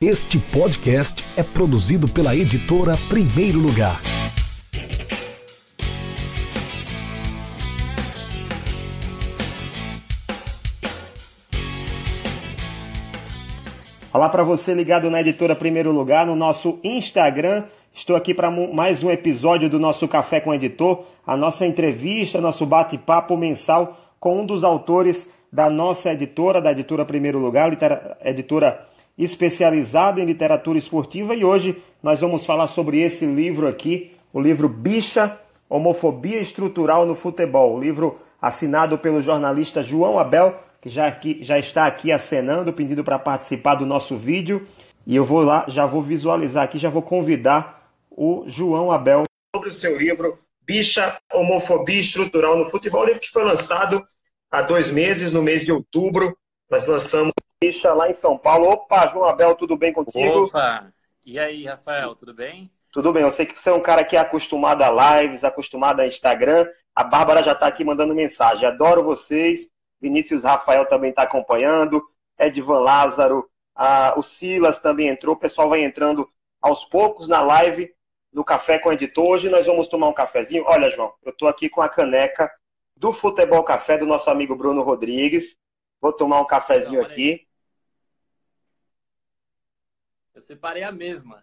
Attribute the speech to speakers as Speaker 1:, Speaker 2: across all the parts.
Speaker 1: Este podcast é produzido pela editora Primeiro Lugar.
Speaker 2: Olá para você ligado na editora Primeiro Lugar, no nosso Instagram. Estou aqui para mais um episódio do nosso Café com o Editor, a nossa entrevista, nosso bate-papo mensal com um dos autores da nossa editora, da editora Primeiro Lugar, editora especializada em literatura esportiva. E hoje nós vamos falar sobre esse livro aqui, o livro Bicha, Homofobia Estrutural no Futebol. O livro assinado pelo jornalista João Abel, que já, aqui, já está aqui acenando, pedindo para participar do nosso vídeo. E eu vou lá, já vou visualizar aqui, já vou convidar o João Abel sobre o seu livro Bicha, Homofobia Estrutural no Futebol, livro que foi lançado há dois meses, no mês de outubro. Nós lançamos Bicha lá em São Paulo. Opa, João Abel, tudo bem contigo?
Speaker 3: Opa! E aí, Rafael, tudo bem?
Speaker 2: Tudo bem, eu sei que você é um cara que é acostumado a lives, acostumado a Instagram. A Bárbara já está aqui mandando mensagem. Adoro vocês. Vinícius Rafael também está acompanhando. Edvan Lázaro, a, o Silas também entrou. O pessoal vai entrando aos poucos na live no Café com o Editor. Hoje nós vamos tomar um cafezinho. Olha, João, eu estou aqui com a caneca do Futebol Café do nosso amigo Bruno Rodrigues. Vou tomar um cafezinho aqui.
Speaker 3: Eu separei a mesma.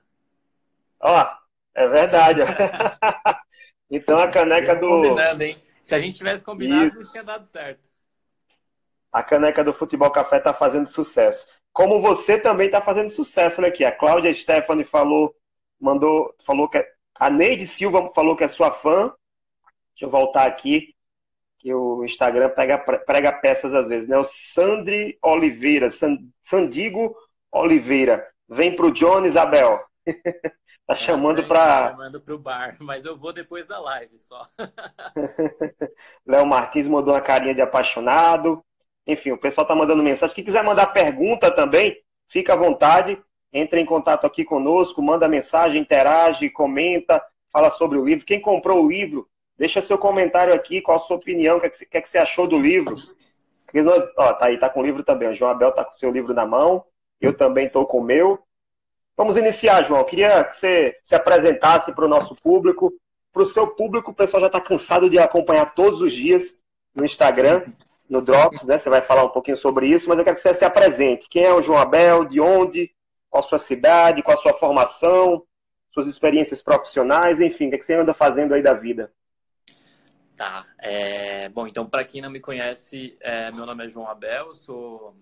Speaker 2: Ó, é verdade. então a caneca do.
Speaker 3: Combinando, hein? Se a gente tivesse combinado, Isso. não tinha dado certo.
Speaker 2: A caneca do Futebol Café está fazendo sucesso. Como você também está fazendo sucesso, olha aqui. A Cláudia Stephanie falou, mandou, falou que é, a Neide Silva falou que é sua fã. Deixa eu voltar aqui que o Instagram prega, prega peças às vezes, né? O Sandri Oliveira, Sandigo Oliveira, vem pro John Isabel. tá chamando para.
Speaker 3: Tá chamando pro bar, mas eu vou depois da live só.
Speaker 2: Léo Martins mandou uma carinha de apaixonado. Enfim, o pessoal tá mandando mensagem. Quem quiser mandar pergunta também, fica à vontade. Entre em contato aqui conosco, manda mensagem, interage, comenta, fala sobre o livro. Quem comprou o livro, Deixa seu comentário aqui, qual a sua opinião, o que, é que, você achou do livro. Nós, ó, tá aí, tá com o livro também. O João Abel tá com o seu livro na mão, eu também estou com o meu. Vamos iniciar, João. Eu queria que você se apresentasse para o nosso público. Para o seu público, o pessoal já está cansado de acompanhar todos os dias no Instagram, no Drops, né? Você vai falar um pouquinho sobre isso, mas eu quero que você se apresente. Quem é o João Abel? De onde? Qual a sua cidade? Qual a sua formação? Suas experiências profissionais? Enfim, o que, é você anda fazendo aí da vida?
Speaker 3: Tá. É, bom, então, para quem não me conhece, é, meu nome é João Abel, sou,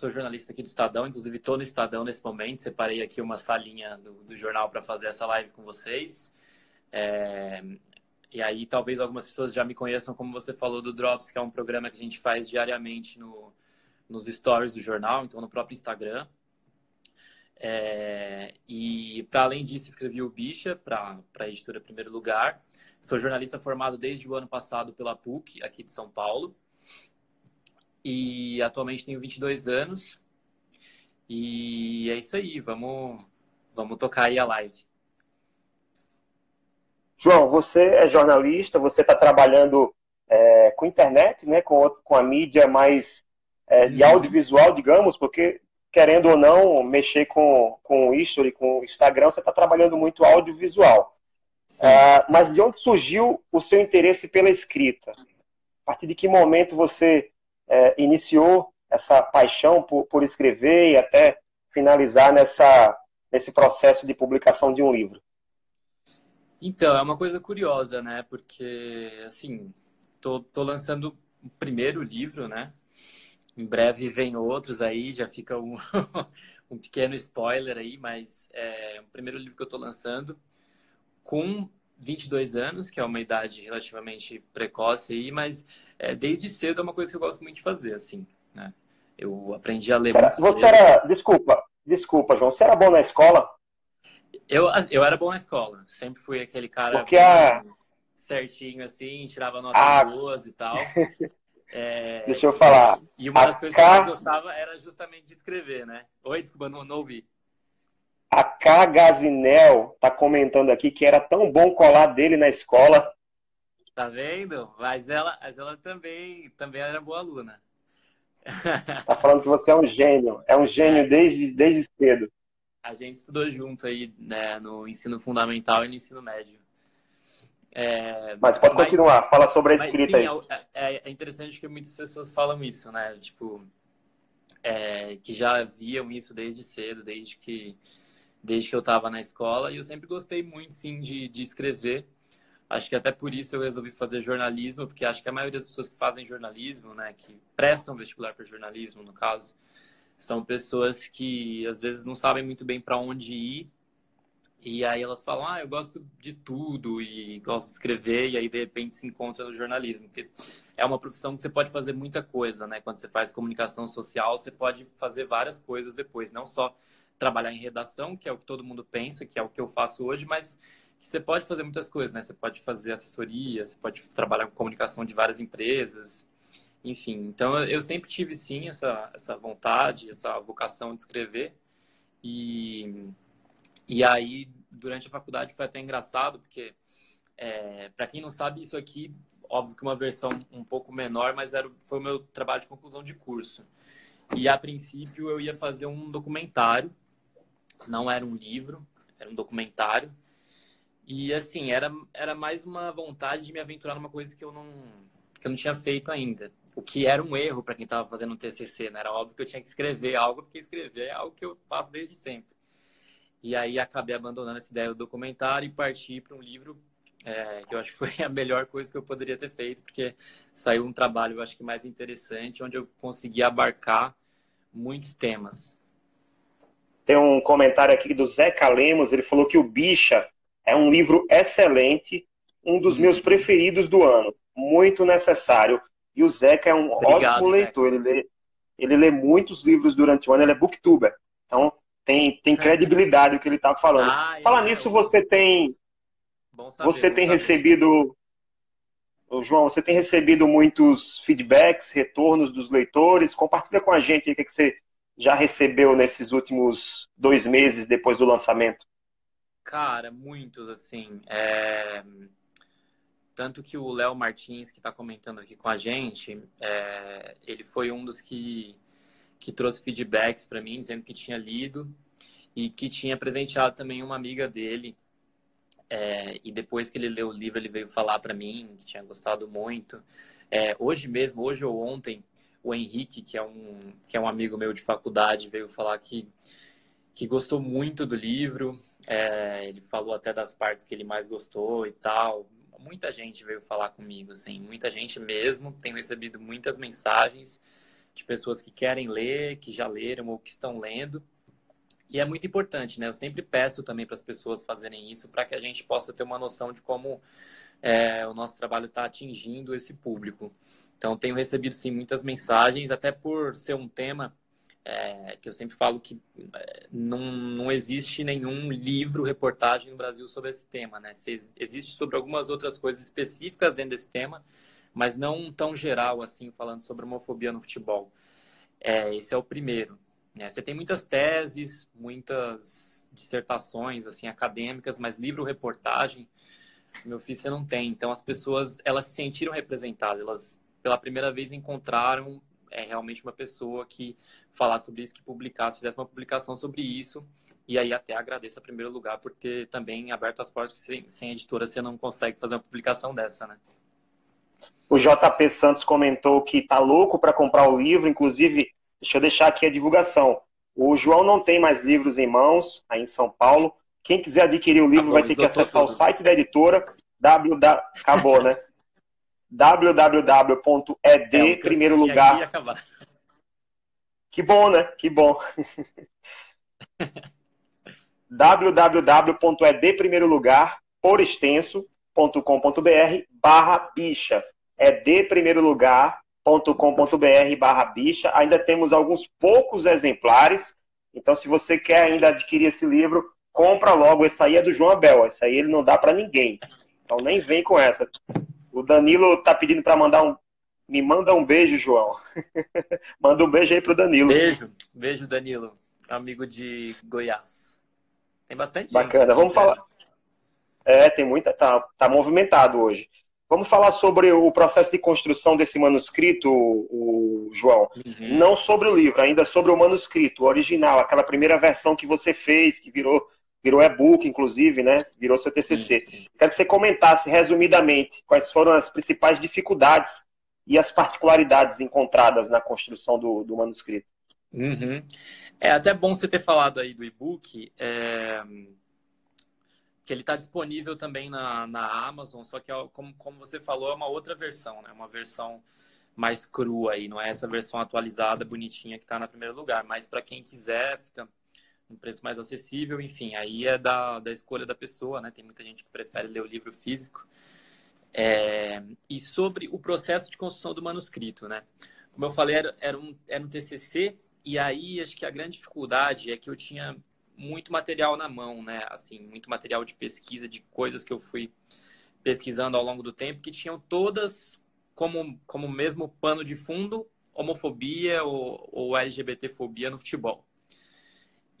Speaker 3: sou jornalista aqui do Estadão, inclusive estou no Estadão nesse momento. Separei aqui uma salinha do, do jornal para fazer essa live com vocês. É, e aí, talvez algumas pessoas já me conheçam, como você falou, do Drops, que é um programa que a gente faz diariamente no, nos stories do jornal, então no próprio Instagram. É, e, para além disso, escrevi o Bicha para a editora Primeiro Lugar. Sou jornalista formado desde o ano passado pela PUC, aqui de São Paulo. E atualmente tenho 22 anos. E é isso aí, vamos, vamos tocar aí a live.
Speaker 2: João, você é jornalista, você está trabalhando é, com internet, né, com, com a mídia mais é, de uhum. audiovisual, digamos, porque, querendo ou não, mexer com, com o history, com o Instagram, você está trabalhando muito audiovisual. Uh, mas de onde surgiu o seu interesse pela escrita? A partir de que momento você uh, iniciou essa paixão por, por, escrever e até finalizar nessa, nesse processo de publicação de um livro?
Speaker 3: Então, é uma coisa curiosa, né? Porque, assim, tô, tô lançando o primeiro livro, né? Em breve vem outros aí, já fica um, um pequeno spoiler aí, mas é o primeiro livro que eu tô lançando com 22 anos, que é uma idade relativamente precoce aí, mas é, desde cedo é uma coisa que eu gosto muito de fazer, assim, né? Eu aprendi a ler
Speaker 2: Será, Você cedo. era, desculpa, desculpa, João, você era bom na escola?
Speaker 3: Eu, eu era bom na escola, sempre fui aquele cara
Speaker 2: Porque a...
Speaker 3: certinho, assim, tirava notas ah. boas e tal.
Speaker 2: É... Deixa eu falar.
Speaker 3: E uma das a coisas que eu mais gostava era justamente de escrever, né? Oi, desculpa, não, não ouvi.
Speaker 2: A K. Gazinel tá comentando aqui que era tão bom colar dele na escola.
Speaker 3: Tá vendo? Mas ela, mas ela também, também era boa aluna.
Speaker 2: Tá falando que você é um gênio. É um gênio é. desde, desde cedo.
Speaker 3: A gente estudou junto aí, né, no ensino fundamental e no ensino médio.
Speaker 2: É, mas pode mas, continuar, fala sobre a escrita sim,
Speaker 3: aí. É, é, é, interessante que muitas pessoas falam isso, né? Tipo, é, que já viam isso desde cedo, desde que, desde que eu estava na escola. E eu sempre gostei muito, sim, de, de escrever. Acho que até por isso eu resolvi fazer jornalismo, porque acho que a maioria das pessoas que fazem jornalismo, né, que prestam vestibular para jornalismo, no caso, são pessoas que às vezes não sabem muito bem para onde ir e aí elas falam, ah, eu gosto de tudo e gosto de escrever, e aí de repente se encontra no jornalismo. Porque é uma profissão que você pode fazer muita coisa, né? Quando você faz comunicação social, você pode fazer várias coisas depois, não só trabalhar em redação, que é o que todo mundo pensa, que é o que eu faço hoje, mas você pode fazer muitas coisas, né? Você pode fazer assessoria, você pode trabalhar com comunicação de várias empresas, enfim. Então eu sempre tive sim essa, essa vontade, essa vocação de escrever. E e aí, durante a faculdade foi até engraçado, porque, é, para quem não sabe, isso aqui, óbvio que uma versão um pouco menor, mas era, foi o meu trabalho de conclusão de curso. E, a princípio, eu ia fazer um documentário, não era um livro, era um documentário. E, assim, era, era mais uma vontade de me aventurar numa coisa que eu não, que eu não tinha feito ainda. O que era um erro para quem estava fazendo um TCC, né? Era óbvio que eu tinha que escrever algo, porque escrever é algo que eu faço desde sempre. E aí acabei abandonando essa ideia do documentário e parti para um livro é, que eu acho que foi a melhor coisa que eu poderia ter feito, porque saiu um trabalho, eu acho que mais interessante, onde eu consegui abarcar muitos temas.
Speaker 2: Tem um comentário aqui do Zeca Lemos, ele falou que o Bicha é um livro excelente, um dos meus uhum. preferidos do ano, muito necessário. E o Zeca é um Obrigado, ótimo leitor, ele lê, ele lê muitos livros durante o ano, ele é booktuber. Então, tem, tem credibilidade o que ele está falando. Fala é, nisso, você tem saber, você tem recebido João, você tem recebido muitos feedbacks, retornos dos leitores. Compartilha com a gente o que, que você já recebeu nesses últimos dois meses depois do lançamento.
Speaker 3: Cara, muitos, assim. É... Tanto que o Léo Martins, que está comentando aqui com a gente, é... ele foi um dos que que trouxe feedbacks para mim, dizendo que tinha lido e que tinha presenteado também uma amiga dele. É, e depois que ele leu o livro, ele veio falar para mim que tinha gostado muito. É, hoje mesmo, hoje ou ontem, o Henrique, que é um, que é um amigo meu de faculdade, veio falar que, que gostou muito do livro. É, ele falou até das partes que ele mais gostou e tal. Muita gente veio falar comigo, assim, muita gente mesmo. Tenho recebido muitas mensagens de pessoas que querem ler, que já leram ou que estão lendo. E é muito importante, né? Eu sempre peço também para as pessoas fazerem isso para que a gente possa ter uma noção de como é, o nosso trabalho está atingindo esse público. Então, tenho recebido, sim, muitas mensagens, até por ser um tema é, que eu sempre falo que é, não, não existe nenhum livro, reportagem no Brasil sobre esse tema, né? Existe sobre algumas outras coisas específicas dentro desse tema, mas não tão geral assim, falando sobre homofobia no futebol. É, esse é o primeiro. Né? Você tem muitas teses, muitas dissertações assim acadêmicas, mas livro-reportagem, meu filho, você não tem. Então as pessoas elas se sentiram representadas, elas pela primeira vez encontraram é, realmente uma pessoa que falasse sobre isso, que publicasse, fizesse uma publicação sobre isso. E aí até agradeço em primeiro lugar por ter também aberto as portas, sem, sem editora você não consegue fazer uma publicação dessa, né?
Speaker 2: O JP Santos comentou que tá louco para comprar o livro, inclusive, deixa eu deixar aqui a divulgação. O João não tem mais livros em mãos, aí em São Paulo. Quem quiser adquirir o livro tá bom, vai ter que acessar tudo. o site da editora, www... acabou, né? www.ed, é, primeiro lugar. Que bom, né? Que bom. www.ed, primeiro lugar, por extenso.com.br, barra bicha é de primeiro lugar.com.br barra bicha. Ainda temos alguns poucos exemplares. Então, se você quer ainda adquirir esse livro, compra logo. Esse aí é do João Abel. Esse aí ele não dá para ninguém. Então, nem vem com essa. O Danilo tá pedindo para mandar um. Me manda um beijo, João. manda um beijo aí pro Danilo.
Speaker 3: Beijo, beijo, Danilo. Amigo de Goiás. Tem bastante
Speaker 2: Bacana, vamos falar. É, tem muita. Tá, tá movimentado hoje. Vamos falar sobre o processo de construção desse manuscrito, o, João. Uhum. Não sobre o livro, ainda sobre o manuscrito, o original, aquela primeira versão que você fez, que virou, virou e-book, inclusive, né? Virou seu TCC. Sim, sim. Quero que você comentasse resumidamente quais foram as principais dificuldades e as particularidades encontradas na construção do, do manuscrito.
Speaker 3: Uhum. É até bom você ter falado aí do e-book. É que ele está disponível também na, na Amazon, só que, como, como você falou, é uma outra versão, né? Uma versão mais crua aí, não é essa versão atualizada, bonitinha que está no primeiro lugar. Mas para quem quiser, fica um preço mais acessível, enfim, aí é da, da escolha da pessoa, né? Tem muita gente que prefere ler o livro físico. É... E sobre o processo de construção do manuscrito, né? Como eu falei, era, era, um, era um TCC, e aí acho que a grande dificuldade é que eu tinha muito material na mão, né? Assim, muito material de pesquisa, de coisas que eu fui pesquisando ao longo do tempo, que tinham todas como, como mesmo pano de fundo homofobia ou, ou LGBTfobia no futebol.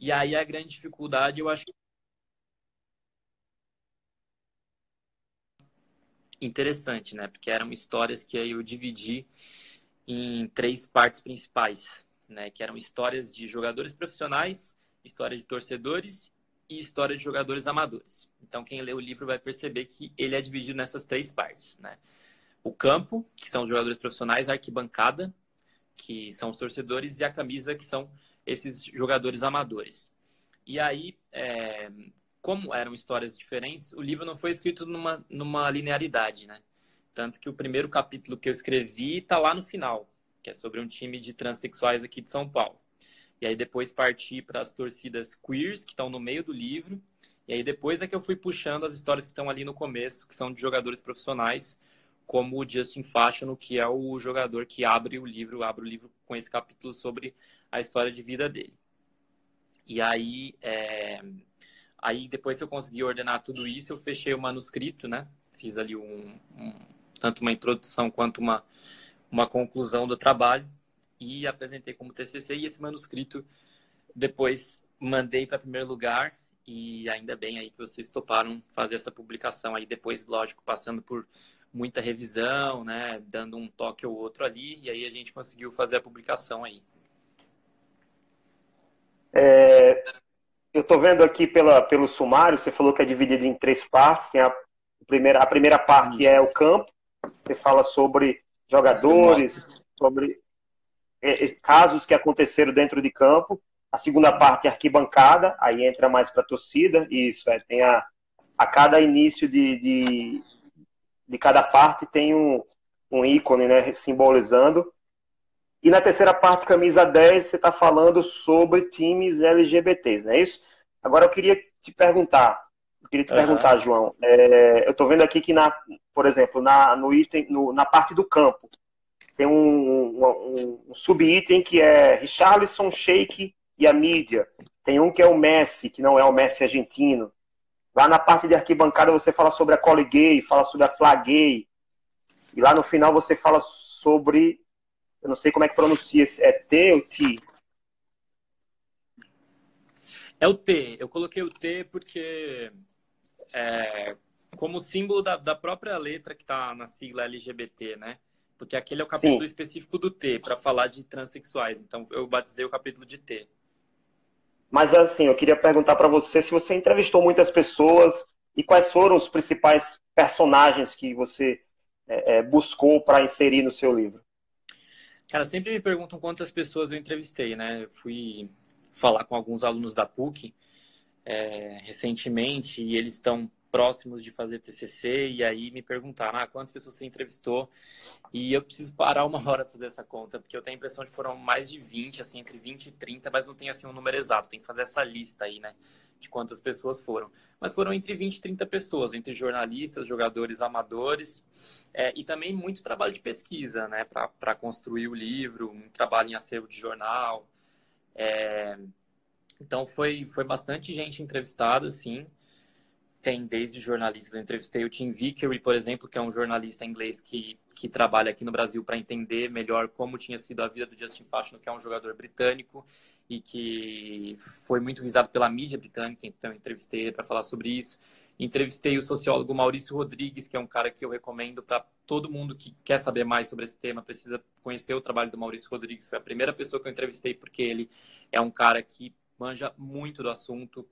Speaker 3: E aí a grande dificuldade, eu acho interessante, né? Porque eram histórias que aí eu dividi em três partes principais, né? Que eram histórias de jogadores profissionais, história de torcedores e história de jogadores amadores. Então, quem lê o livro vai perceber que ele é dividido nessas três partes, né? O campo, que são os jogadores profissionais, a arquibancada, que são os torcedores, e a camisa, que são esses jogadores amadores. E aí, é, como eram histórias diferentes, o livro não foi escrito numa, numa linearidade, né? Tanto que o primeiro capítulo que eu escrevi está lá no final, que é sobre um time de transexuais aqui de São Paulo. E aí depois parti para as torcidas queers, que estão no meio do livro. E aí depois é que eu fui puxando as histórias que estão ali no começo, que são de jogadores profissionais, como o Justin Fashion, que é o jogador que abre o livro, abre o livro com esse capítulo sobre a história de vida dele. E aí, é... aí depois que eu consegui ordenar tudo isso, eu fechei o manuscrito, né? Fiz ali um, um tanto uma introdução quanto uma, uma conclusão do trabalho e apresentei como TCC e esse manuscrito depois mandei para primeiro lugar e ainda bem aí que vocês toparam fazer essa publicação aí depois, lógico, passando por muita revisão, né, dando um toque ou outro ali e aí a gente conseguiu fazer a publicação aí.
Speaker 2: É, eu estou vendo aqui pela, pelo sumário, você falou que é dividido em três partes. Tem a primeira, a primeira parte é o campo, você fala sobre jogadores, sobre é, é, casos que aconteceram dentro de campo. A segunda parte é arquibancada, aí entra mais para a torcida. Isso, é, tem a, a cada início de, de, de cada parte tem um, um ícone né, simbolizando. E na terceira parte, camisa 10, você está falando sobre times LGBTs, não é isso? Agora eu queria te perguntar, eu queria te uhum. perguntar, João. É, eu estou vendo aqui que, na, por exemplo, na, no item, no, na parte do campo, tem um, um, um sub-item que é Richarlison, Sheik e a mídia. Tem um que é o Messi, que não é o Messi argentino. Lá na parte de arquibancada você fala sobre a Cole Gay, fala sobre a Fla Gay. E lá no final você fala sobre. Eu não sei como é que pronuncia. É T ou T?
Speaker 3: É o T. Eu coloquei o T porque. É, como símbolo da, da própria letra que está na sigla LGBT, né? porque aquele é o capítulo Sim. específico do T, para falar de transexuais. Então eu batizei o capítulo de T.
Speaker 2: Mas assim, eu queria perguntar para você se você entrevistou muitas pessoas e quais foram os principais personagens que você é, é, buscou para inserir no seu livro.
Speaker 3: Cara, sempre me perguntam quantas pessoas eu entrevistei, né? Eu fui falar com alguns alunos da PUC é, recentemente e eles estão próximos de fazer TCC e aí me perguntaram ah, quantas pessoas você entrevistou? E eu preciso parar uma hora para fazer essa conta porque eu tenho a impressão de que foram mais de 20 assim entre 20 e 30 mas não tem assim um número exato. Tem que fazer essa lista aí né de quantas pessoas foram. Mas foram entre 20 e 30 pessoas entre jornalistas jogadores amadores é, e também muito trabalho de pesquisa né para construir o livro um trabalho em acervo de jornal. É, então foi foi bastante gente entrevistada assim tem desde jornalistas. Eu entrevistei o Tim Vickery, por exemplo, que é um jornalista inglês que, que trabalha aqui no Brasil para entender melhor como tinha sido a vida do Justin Fashanu, que é um jogador britânico e que foi muito visado pela mídia britânica. Então, entrevistei para falar sobre isso. Entrevistei o sociólogo Maurício Rodrigues, que é um cara que eu recomendo para todo mundo que quer saber mais sobre esse tema, precisa conhecer o trabalho do Maurício Rodrigues. Foi a primeira pessoa que eu entrevistei, porque ele é um cara que manja muito do assunto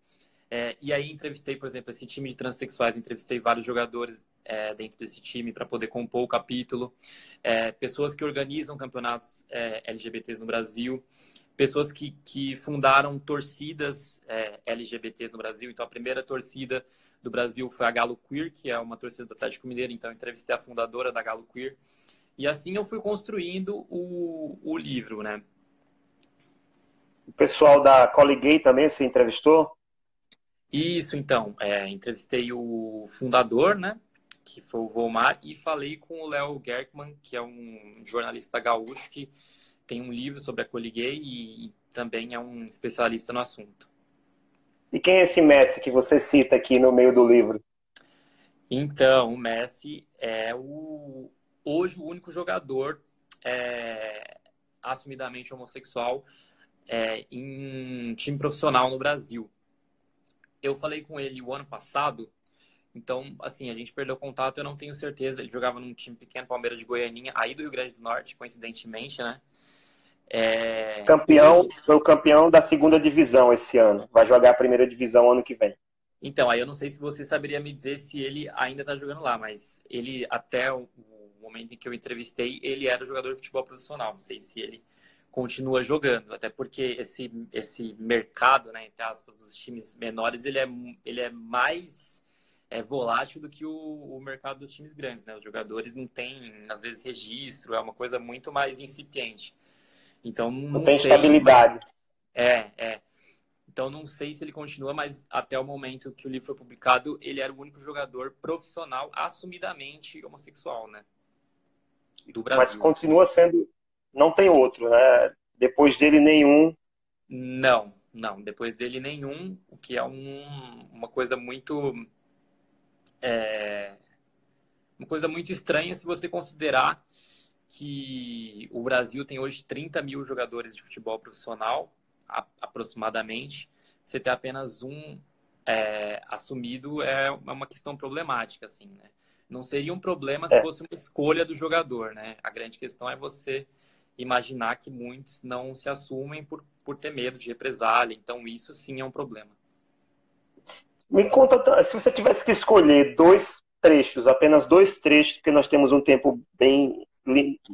Speaker 3: é, e aí entrevistei, por exemplo, esse time de transexuais, entrevistei vários jogadores é, dentro desse time para poder compor o capítulo, é, pessoas que organizam campeonatos é, LGBTs no Brasil, pessoas que, que fundaram torcidas é, LGBTs no Brasil. Então, a primeira torcida do Brasil foi a Galo Queer, que é uma torcida do Atlético Mineiro. Então, entrevistei a fundadora da Galo Queer. E assim eu fui construindo o, o livro, né?
Speaker 2: O pessoal da Colligate também se entrevistou?
Speaker 3: Isso, então. É, entrevistei o fundador, né? Que foi o Volmar, e falei com o Léo Gerkman, que é um jornalista gaúcho que tem um livro sobre a Coliguei e também é um especialista no assunto.
Speaker 2: E quem é esse Messi que você cita aqui no meio do livro?
Speaker 3: Então, o Messi é o hoje o único jogador é, assumidamente homossexual é, em time profissional no Brasil eu falei com ele o ano passado, então, assim, a gente perdeu contato, eu não tenho certeza. Ele jogava num time pequeno, Palmeiras de Goianinha, aí do Rio Grande do Norte, coincidentemente, né?
Speaker 2: É... Campeão, foi o campeão da segunda divisão esse ano. Vai jogar a primeira divisão ano que vem.
Speaker 3: Então, aí eu não sei se você saberia me dizer se ele ainda tá jogando lá, mas ele, até o momento em que eu entrevistei, ele era jogador de futebol profissional. Não sei se ele continua jogando, até porque esse, esse mercado, né, entre aspas, dos times menores, ele é, ele é mais é, volátil do que o, o mercado dos times grandes, né? Os jogadores não têm, às vezes, registro, é uma coisa muito mais incipiente. Então, não,
Speaker 2: não tem sei, estabilidade.
Speaker 3: É, é. Então, não sei se ele continua, mas até o momento que o livro foi publicado, ele era o único jogador profissional assumidamente homossexual, né?
Speaker 2: Do Brasil. Mas continua sendo não tem outro, né? Depois dele, nenhum.
Speaker 3: Não, não. Depois dele, nenhum, o que é um, uma coisa muito. É, uma coisa muito estranha se você considerar que o Brasil tem hoje 30 mil jogadores de futebol profissional, a, aproximadamente. Você ter apenas um é, assumido é uma questão problemática, assim, né? Não seria um problema se é. fosse uma escolha do jogador, né? A grande questão é você imaginar que muitos não se assumem por, por ter medo de represália. Então, isso sim é um problema.
Speaker 2: Me conta, se você tivesse que escolher dois trechos, apenas dois trechos, porque nós temos um tempo bem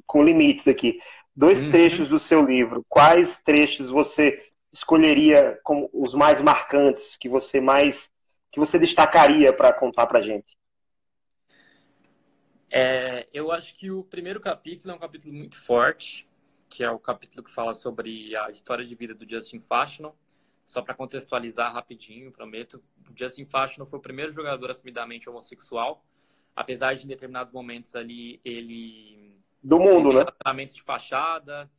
Speaker 2: com limites aqui, dois uhum. trechos do seu livro, quais trechos você escolheria como os mais marcantes, que você mais que você destacaria para contar para gente?
Speaker 3: É, eu acho que o primeiro capítulo é um capítulo muito forte, que é o capítulo que fala sobre a história de vida do Justin Fashanu. Só para contextualizar rapidinho, prometo, o Justin Fashanu foi o primeiro jogador assumidamente homossexual, apesar de em determinados momentos ali ele
Speaker 2: do mundo, né?
Speaker 3: Tratamentos de fachada,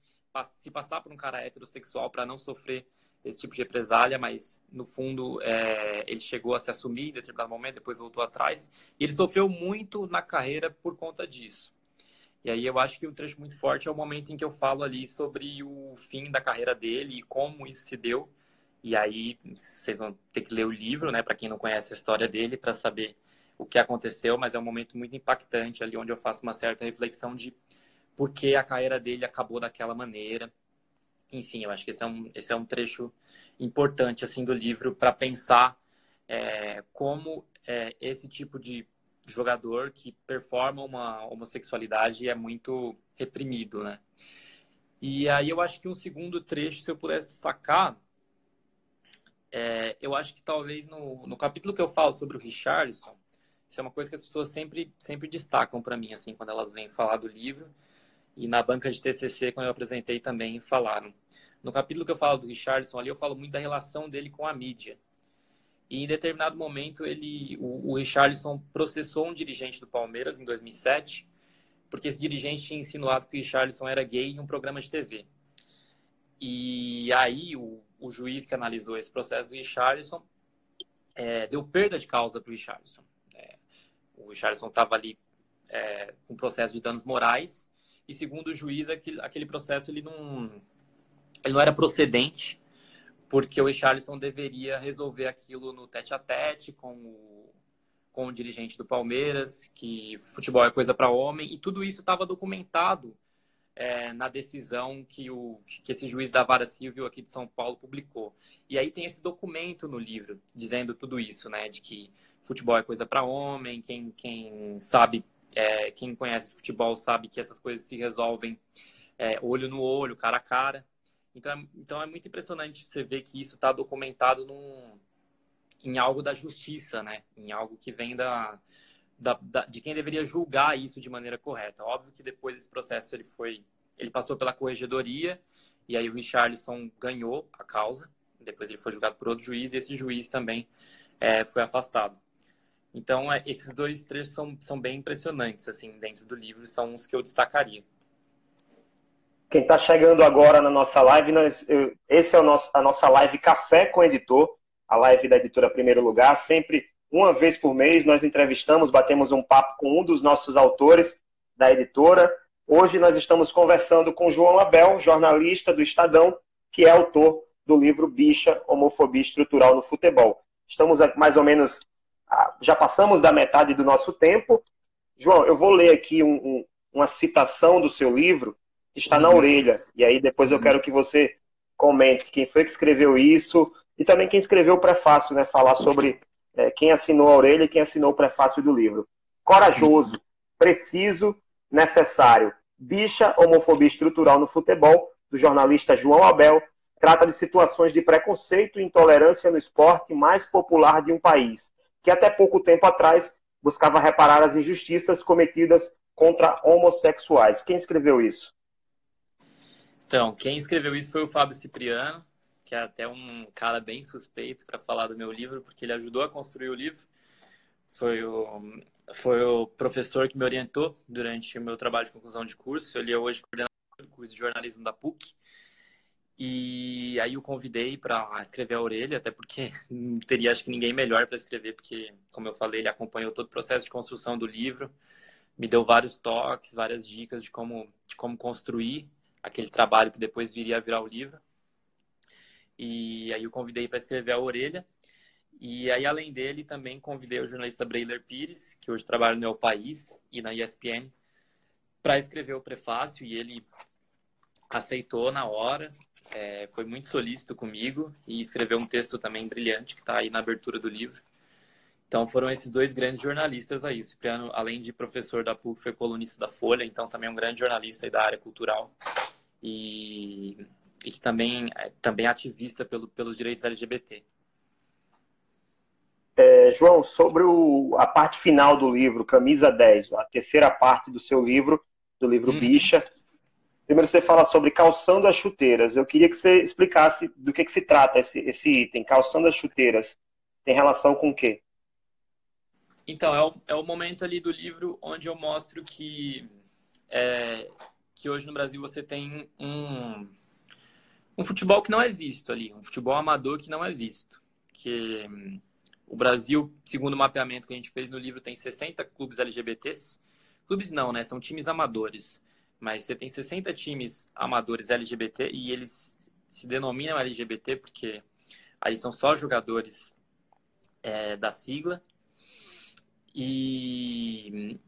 Speaker 3: se passar por um cara heterossexual para não sofrer esse tipo de represália, mas no fundo é, ele chegou a se assumir em determinado momento, depois voltou atrás, e ele sofreu muito na carreira por conta disso. E aí eu acho que um trecho muito forte é o momento em que eu falo ali sobre o fim da carreira dele e como isso se deu. E aí vocês vão ter que ler o livro, né, para quem não conhece a história dele, para saber o que aconteceu, mas é um momento muito impactante ali onde eu faço uma certa reflexão de por que a carreira dele acabou daquela maneira. Enfim, eu acho que esse é um, esse é um trecho importante assim do livro para pensar é, como é, esse tipo de jogador que performa uma homossexualidade é muito reprimido, né? E aí eu acho que um segundo trecho, se eu pudesse destacar, é, eu acho que talvez no, no capítulo que eu falo sobre o Richardson, isso é uma coisa que as pessoas sempre, sempre destacam para mim, assim, quando elas vêm falar do livro. E na banca de TCC, quando eu apresentei, também falaram. No capítulo que eu falo do Richardson ali, eu falo muito da relação dele com a mídia. E em determinado momento, ele, o, o Richarlison processou um dirigente do Palmeiras em 2007, porque esse dirigente tinha insinuado que o Richarlison era gay em um programa de TV. E aí, o, o juiz que analisou esse processo do Richarlison é, deu perda de causa para o Richardson. É, o Richardson estava ali é, com processo de danos morais e segundo o juiz aquele, aquele processo ele não ele não era procedente porque o Richarlison deveria resolver aquilo no tete a tete com o, com o dirigente do Palmeiras, que futebol é coisa para homem, e tudo isso estava documentado é, na decisão que, o, que esse juiz da Vara Civil aqui de São Paulo publicou. E aí tem esse documento no livro dizendo tudo isso, né? De que futebol é coisa para homem, quem, quem sabe, é, quem conhece de futebol sabe que essas coisas se resolvem é, olho no olho, cara a cara. Então é, então é muito impressionante você ver que isso está documentado num, em algo da justiça, né? Em algo que vem da, da, da, de quem deveria julgar isso de maneira correta. Óbvio que depois desse processo ele foi, ele passou pela corregedoria e aí o Richarlison ganhou a causa. Depois ele foi julgado por outro juiz e esse juiz também é, foi afastado. Então é, esses dois trechos são, são bem impressionantes assim dentro do livro, são os que eu destacaria.
Speaker 2: Quem está chegando agora na nossa live, nós, eu, esse é o nosso, a nossa live Café com Editor, a live da editora Primeiro Lugar. Sempre, uma vez por mês, nós entrevistamos, batemos um papo com um dos nossos autores da editora. Hoje nós estamos conversando com João Abel, jornalista do Estadão, que é autor do livro Bicha, Homofobia Estrutural no Futebol. Estamos mais ou menos, já passamos da metade do nosso tempo. João, eu vou ler aqui um, um, uma citação do seu livro, está na uhum. orelha. E aí depois eu uhum. quero que você comente quem foi que escreveu isso e também quem escreveu o prefácio, né? Falar sobre é, quem assinou a orelha e quem assinou o prefácio do livro. Corajoso, preciso, necessário. Bicha, homofobia estrutural no futebol, do jornalista João Abel, trata de situações de preconceito e intolerância no esporte mais popular de um país, que até pouco tempo atrás buscava reparar as injustiças cometidas contra homossexuais. Quem escreveu isso?
Speaker 3: Então, quem escreveu isso foi o Fábio Cipriano, que é até um cara bem suspeito para falar do meu livro, porque ele ajudou a construir o livro. Foi o, foi o professor que me orientou durante o meu trabalho de conclusão de curso. Ele é hoje coordenador do curso de jornalismo da PUC. E aí eu convidei para escrever a orelha, até porque não teria acho que ninguém melhor para escrever, porque, como eu falei, ele acompanhou todo o processo de construção do livro, me deu vários toques, várias dicas de como, de como construir aquele trabalho que depois viria a virar o livro. E aí eu convidei para escrever a orelha. E aí, além dele, também convidei o jornalista Breiler Pires, que hoje trabalha no El País e na ESPN, para escrever o prefácio. E ele aceitou na hora, é, foi muito solícito comigo e escreveu um texto também brilhante que está aí na abertura do livro. Então foram esses dois grandes jornalistas aí. O Cipriano, além de professor da PUC, foi colunista da Folha, então também é um grande jornalista da área cultural e, e que também, é, também é ativista pelo, pelos direitos LGBT.
Speaker 2: É, João, sobre o, a parte final do livro, Camisa 10, a terceira parte do seu livro, do livro hum. Bicha. Primeiro você fala sobre calçando as chuteiras. Eu queria que você explicasse do que, que se trata esse, esse item, calçando as chuteiras. Tem relação com o quê?
Speaker 3: Então, é o, é o momento ali do livro onde eu mostro que é, que hoje no Brasil você tem um, um futebol que não é visto ali, um futebol amador que não é visto. Que hum, o Brasil, segundo o mapeamento que a gente fez no livro, tem 60 clubes LGBTs. Clubes não, né? São times amadores. Mas você tem 60 times amadores LGBT e eles se denominam LGBT porque aí são só jogadores é, da sigla. E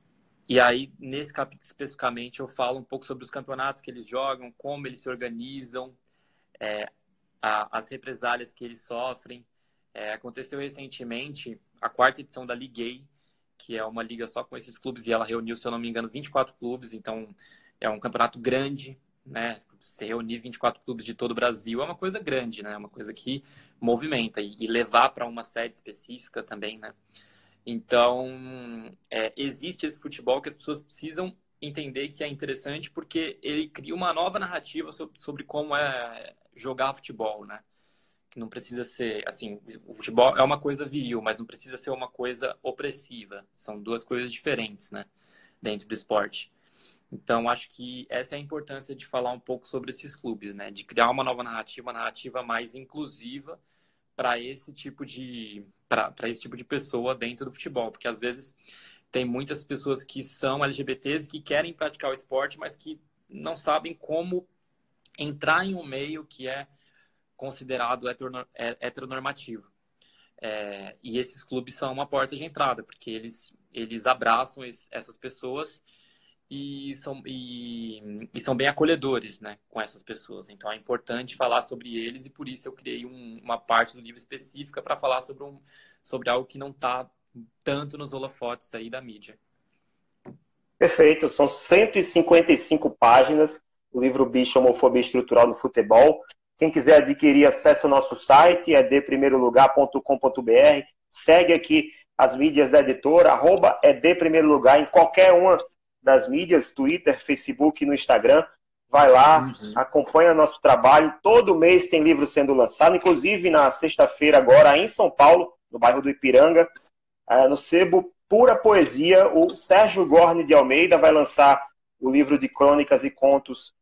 Speaker 3: e aí, nesse capítulo especificamente, eu falo um pouco sobre os campeonatos que eles jogam, como eles se organizam, é, a, as represálias que eles sofrem. É, aconteceu recentemente a quarta edição da Liguei, que é uma liga só com esses clubes, e ela reuniu, se eu não me engano, 24 clubes, então é um campeonato grande, né? Se reunir 24 clubes de todo o Brasil é uma coisa grande, né? É uma coisa que movimenta e, e levar para uma sede específica também, né? Então, é, existe esse futebol que as pessoas precisam entender que é interessante porque ele cria uma nova narrativa sobre, sobre como é jogar futebol, né? Que não precisa ser, assim, o futebol é uma coisa viril, mas não precisa ser uma coisa opressiva. São duas coisas diferentes, né? Dentro do esporte. Então, acho que essa é a importância de falar um pouco sobre esses clubes, né? De criar uma nova narrativa, uma narrativa mais inclusiva para esse tipo de para esse tipo de pessoa dentro do futebol, porque às vezes tem muitas pessoas que são LGBTs que querem praticar o esporte, mas que não sabem como entrar em um meio que é considerado é, heteronormativo. É, e esses clubes são uma porta de entrada, porque eles, eles abraçam essas pessoas e são, e, e, são bem acolhedores né, com essas pessoas. Então é importante falar sobre eles e por isso eu criei um, uma parte do livro específica para falar sobre, um, sobre algo que não está tanto nos holofotes aí da mídia.
Speaker 2: Perfeito, são 155 páginas, o livro Bicho Homofobia Estrutural no Futebol. Quem quiser adquirir, acesse o nosso site, é edprimeirolugar.com.br. Segue aqui as mídias da editora, arroba edprimeirolugar em qualquer uma das mídias, Twitter, Facebook e no Instagram. Vai lá, uhum. acompanha nosso trabalho. Todo mês tem livro sendo lançado, inclusive na sexta-feira agora em São Paulo, no bairro do Ipiranga, é, no sebo Pura Poesia, o Sérgio Gorne de Almeida vai lançar o livro de crônicas e contos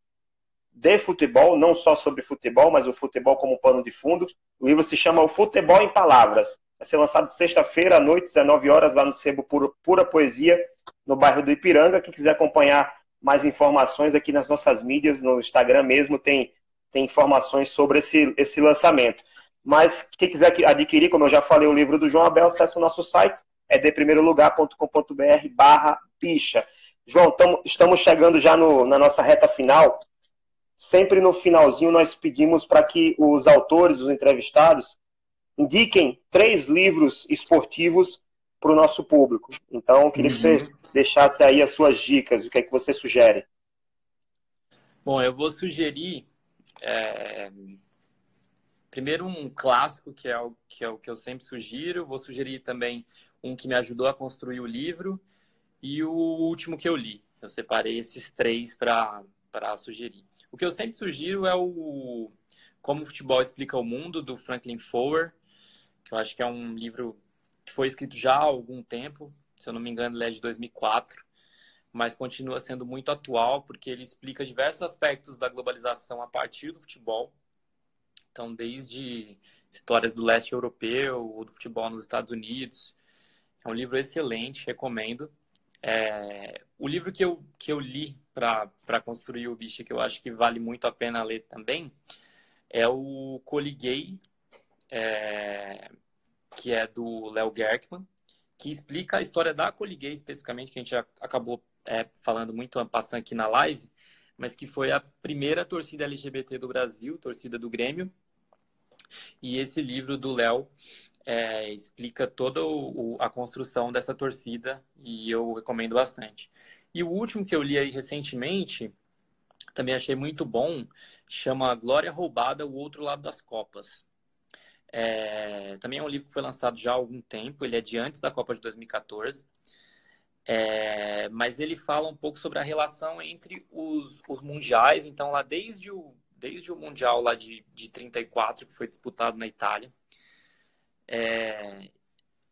Speaker 2: de futebol, não só sobre futebol, mas o futebol como pano de fundo. O livro se chama O Futebol em Palavras. Ser lançado sexta-feira à noite, 19 horas, lá no Sebo Pura, Poesia, no bairro do Ipiranga. Quem quiser acompanhar mais informações aqui nas nossas mídias, no Instagram mesmo, tem, tem informações sobre esse, esse lançamento. Mas quem quiser adquirir, como eu já falei, o livro do João Abel, acesse o nosso site, é deprimeirolugar.com.br barra bicha. João, tamo, estamos chegando já no, na nossa reta final. Sempre no finalzinho nós pedimos para que os autores, os entrevistados, indiquem três livros esportivos para o nosso público. Então, eu queria uhum. que você uhum. deixasse aí as suas dicas, o que é que você sugere.
Speaker 3: Bom, eu vou sugerir é... primeiro um clássico, que é, o, que é o que eu sempre sugiro. Vou sugerir também um que me ajudou a construir o livro e o último que eu li. Eu separei esses três para sugerir. O que eu sempre sugiro é o Como o Futebol Explica o Mundo, do Franklin Foer, que eu acho que é um livro que foi escrito já há algum tempo, se eu não me engano, ele é de 2004, mas continua sendo muito atual, porque ele explica diversos aspectos da globalização a partir do futebol. Então, desde histórias do leste europeu, ou do futebol nos Estados Unidos, é um livro excelente, recomendo. É, o livro que eu, que eu li para construir o bicho, que eu acho que vale muito a pena ler também, é o Coliguei, é, que é do Léo Gerkman, que explica a história da Coliguei especificamente, que a gente acabou é, falando muito passando aqui na live, mas que foi a primeira torcida LGBT do Brasil, torcida do Grêmio. E esse livro do Léo é, explica toda o, a construção dessa torcida e eu recomendo bastante. E o último que eu li aí recentemente, também achei muito bom, chama Glória Roubada, o Outro Lado das Copas. É, também é um livro que foi lançado já há algum tempo, ele é de antes da Copa de 2014. É, mas ele fala um pouco sobre a relação entre os, os mundiais, então lá desde o, desde o Mundial lá de, de 34, que foi disputado na Itália, é,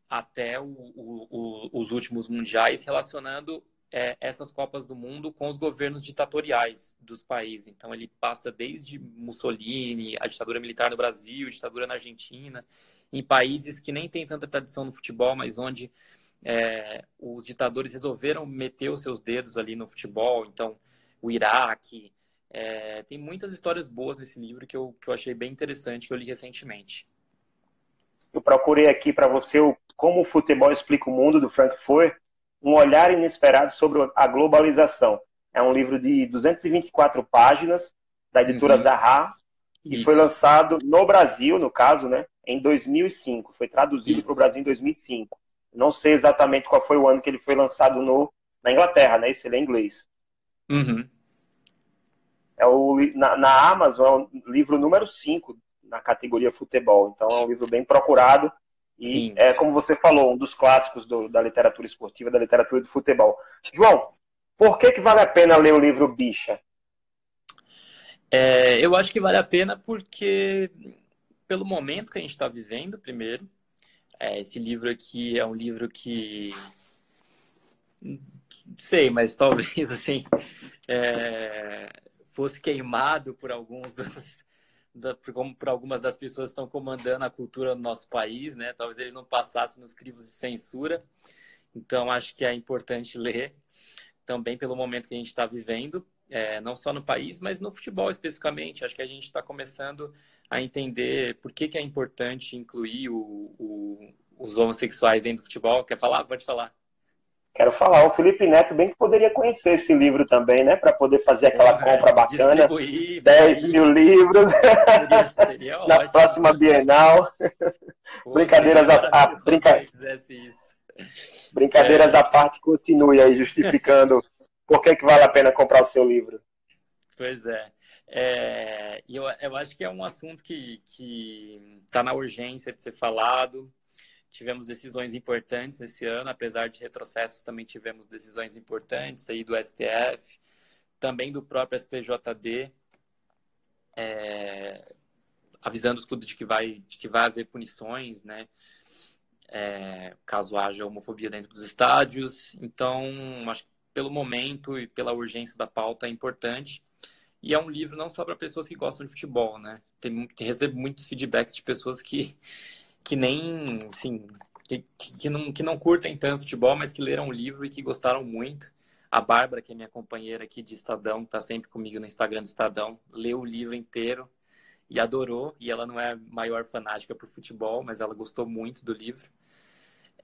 Speaker 3: até o, o, o, os últimos mundiais, relacionando é, essas Copas do Mundo com os governos ditatoriais dos países. Então, ele passa desde Mussolini, a ditadura militar no Brasil, ditadura na Argentina, em países que nem têm tanta tradição no futebol, mas onde é, os ditadores resolveram meter os seus dedos ali no futebol. Então, o Iraque. É, tem muitas histórias boas nesse livro que eu, que eu achei bem interessante, que eu li recentemente.
Speaker 2: Eu procurei aqui para você o Como o Futebol Explica o Mundo, do Frank um olhar inesperado sobre a globalização. É um livro de 224 páginas, da editora uhum. Zaha, que Isso. foi lançado no Brasil, no caso, né, em 2005. Foi traduzido para o Brasil em 2005. Não sei exatamente qual foi o ano que ele foi lançado no, na Inglaterra, né? Isso ele é inglês.
Speaker 3: Uhum.
Speaker 2: É o, na, na Amazon, é o livro número 5 na categoria futebol. Então é um livro bem procurado e Sim. é como você falou, um dos clássicos do, da literatura esportiva, da literatura do futebol. João, por que, que vale a pena ler o livro Bicha?
Speaker 3: É, eu acho que vale a pena porque, pelo momento que a gente está vivendo, primeiro, é, esse livro aqui é um livro que. Sei, mas talvez assim. É, fosse queimado por alguns dos, da, como para algumas das pessoas estão comandando a cultura do nosso país, né? Talvez ele não passasse nos crivos de censura. Então, acho que é importante ler também pelo momento que a gente está vivendo, é, não só no país, mas no futebol especificamente. Acho que a gente está começando a entender por que, que é importante incluir o, o, os homossexuais dentro do futebol. Quer falar? Pode falar.
Speaker 2: Quero falar, o Felipe Neto bem que poderia conhecer esse livro também, né? Para poder fazer aquela é, compra bacana. 10 mil livros seria, seria na próxima Bienal. Pô, Brincadeiras a, a brinca... Brincadeiras é. à parte, continue aí justificando por que, que vale a pena comprar o seu livro.
Speaker 3: Pois é. é eu, eu acho que é um assunto que está na urgência de ser falado. Tivemos decisões importantes esse ano, apesar de retrocessos, também tivemos decisões importantes aí do STF, também do próprio STJD, é, avisando os clubes de que vai, de que vai haver punições, né? É, caso haja homofobia dentro dos estádios. Então, acho que pelo momento e pela urgência da pauta é importante. E é um livro não só para pessoas que gostam de futebol, né? Tem, tem recebo muitos feedbacks de pessoas que que nem, assim, que, que, não, que não curtem tanto futebol, mas que leram o livro e que gostaram muito. A Bárbara, que é minha companheira aqui de Estadão, está sempre comigo no Instagram do Estadão, leu o livro inteiro e adorou. E ela não é maior fanática por futebol, mas ela gostou muito do livro.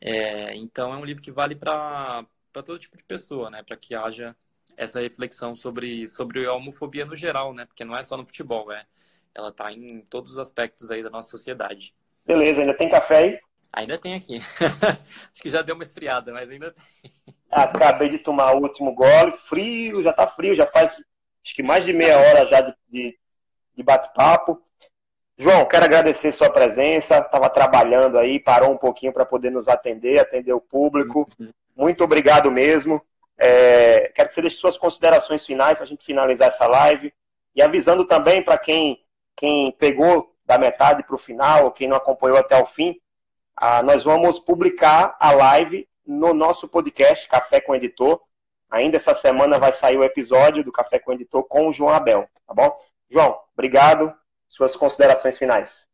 Speaker 3: É, então é um livro que vale para todo tipo de pessoa, né? Para que haja essa reflexão sobre, sobre a homofobia no geral, né? Porque não é só no futebol, é, ela está em todos os aspectos aí da nossa sociedade.
Speaker 2: Beleza, ainda tem café aí?
Speaker 3: Ainda tem aqui. Acho que já deu uma esfriada, mas ainda tem.
Speaker 2: Acabei de tomar o último gole, frio, já tá frio, já faz acho que mais de meia hora já de, de, de bate-papo. João, quero agradecer sua presença. Estava trabalhando aí, parou um pouquinho para poder nos atender, atender o público. Uhum. Muito obrigado mesmo. É, quero que você deixe suas considerações finais para a gente finalizar essa live. E avisando também para quem, quem pegou da metade para o final, quem não acompanhou até o fim, ah, nós vamos publicar a live no nosso podcast Café com Editor. Ainda essa semana vai sair o episódio do Café com Editor com o João Abel, tá bom? João, obrigado. Suas considerações finais.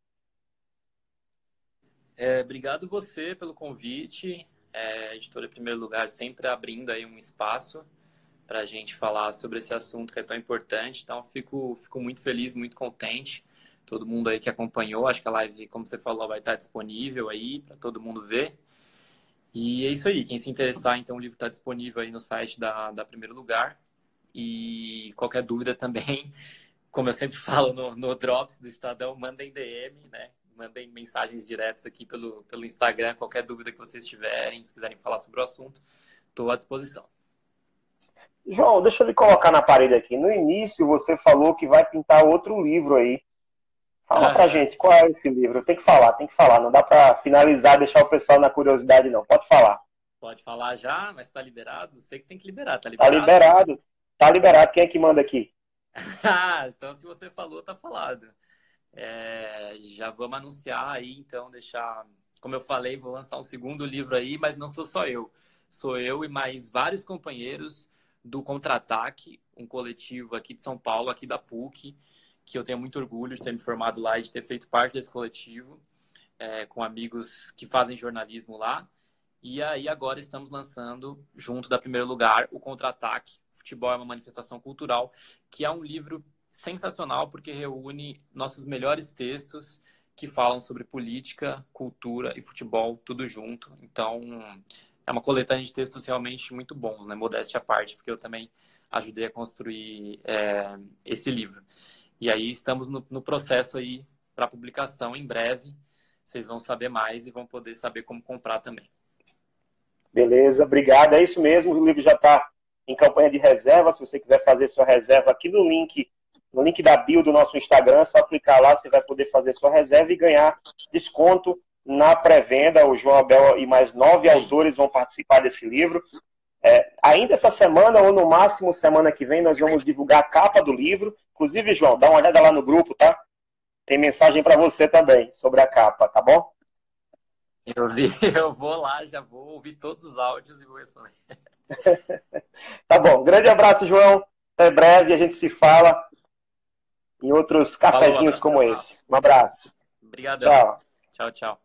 Speaker 3: É, obrigado você pelo convite. É, editora, em primeiro lugar, sempre abrindo aí um espaço para a gente falar sobre esse assunto que é tão importante. Então, fico, fico muito feliz, muito contente todo mundo aí que acompanhou. Acho que a live, como você falou, vai estar disponível aí para todo mundo ver. E é isso aí. Quem se interessar, então o livro está disponível aí no site da, da Primeiro Lugar. E qualquer dúvida também, como eu sempre falo no, no Drops do Estadão, mandem DM, né? Mandem mensagens diretas aqui pelo, pelo Instagram. Qualquer dúvida que vocês tiverem, se quiserem falar sobre o assunto, estou à disposição.
Speaker 2: João, deixa eu lhe colocar na parede aqui. No início você falou que vai pintar outro livro aí. Fala pra gente, qual é esse livro? Tem que falar, tem que falar. Não dá pra finalizar, deixar o pessoal na curiosidade, não. Pode falar.
Speaker 3: Pode falar já, mas tá liberado? Você que tem que liberar, tá
Speaker 2: liberado? Tá liberado. Tá liberado. Quem é que manda aqui?
Speaker 3: Ah, então se você falou, tá falado. É, já vamos anunciar aí, então, deixar. Como eu falei, vou lançar um segundo livro aí, mas não sou só eu. Sou eu e mais vários companheiros do Contra-Ataque, um coletivo aqui de São Paulo, aqui da PUC que eu tenho muito orgulho de ter me formado lá e de ter feito parte desse coletivo, é, com amigos que fazem jornalismo lá. E aí agora estamos lançando, junto da Primeiro Lugar, o Contra-Ataque. Futebol é uma manifestação cultural, que é um livro sensacional porque reúne nossos melhores textos que falam sobre política, cultura e futebol, tudo junto. Então, é uma coletânea de textos realmente muito bons, né? Modéstia à parte, porque eu também ajudei a construir é, esse livro. E aí estamos no, no processo aí para publicação em breve. Vocês vão saber mais e vão poder saber como comprar também.
Speaker 2: Beleza, obrigado. É isso mesmo, o livro já está em campanha de reserva. Se você quiser fazer sua reserva aqui no link, no link da bio do nosso Instagram, é só clicar lá, você vai poder fazer sua reserva e ganhar desconto na pré-venda. O João Abel e mais nove autores vão participar desse livro. É, ainda essa semana, ou no máximo semana que vem, nós vamos divulgar a capa do livro. Inclusive, João, dá uma olhada lá no grupo, tá? Tem mensagem para você também sobre a capa, tá bom?
Speaker 3: Eu vi, eu vou lá, já vou ouvir todos os áudios e vou responder.
Speaker 2: tá bom. Grande abraço, João. Até breve, a gente se fala. em outros cafezinhos como esse. Um abraço.
Speaker 3: Obrigadão. Tchau, tchau. tchau.